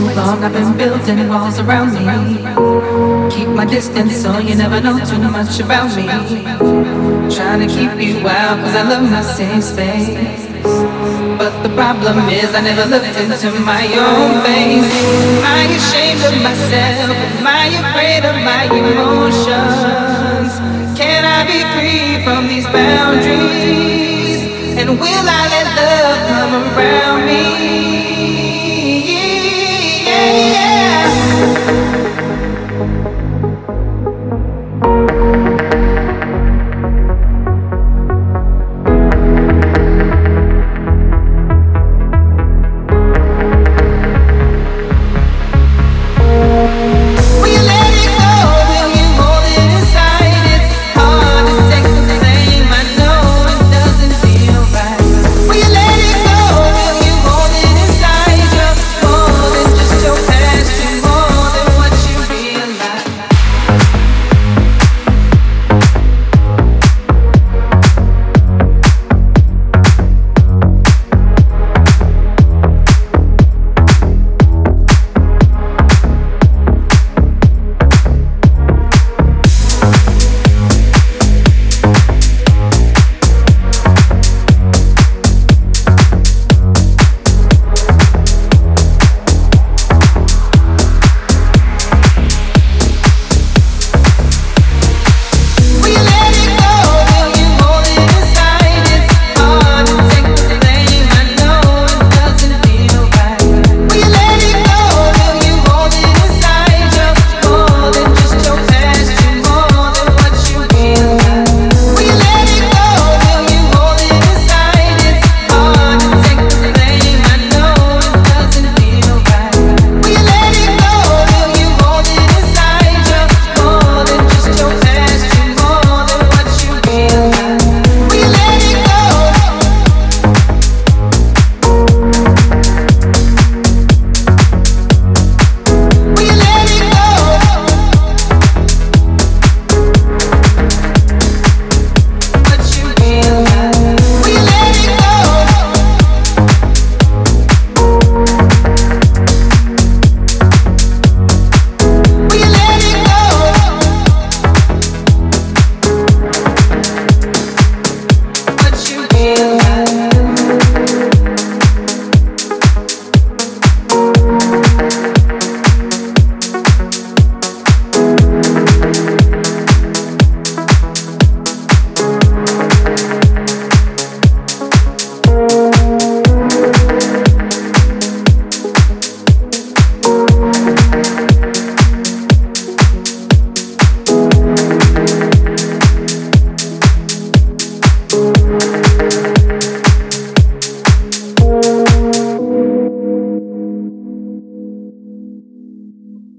too long. I've been building walls around me. Keep my distance so you never know too much about me. Trying to keep you out cause I love my safe space. But the problem is I never looked into my own face. Am I ashamed of myself? Am I afraid of my emotions? Can I be free from these boundaries?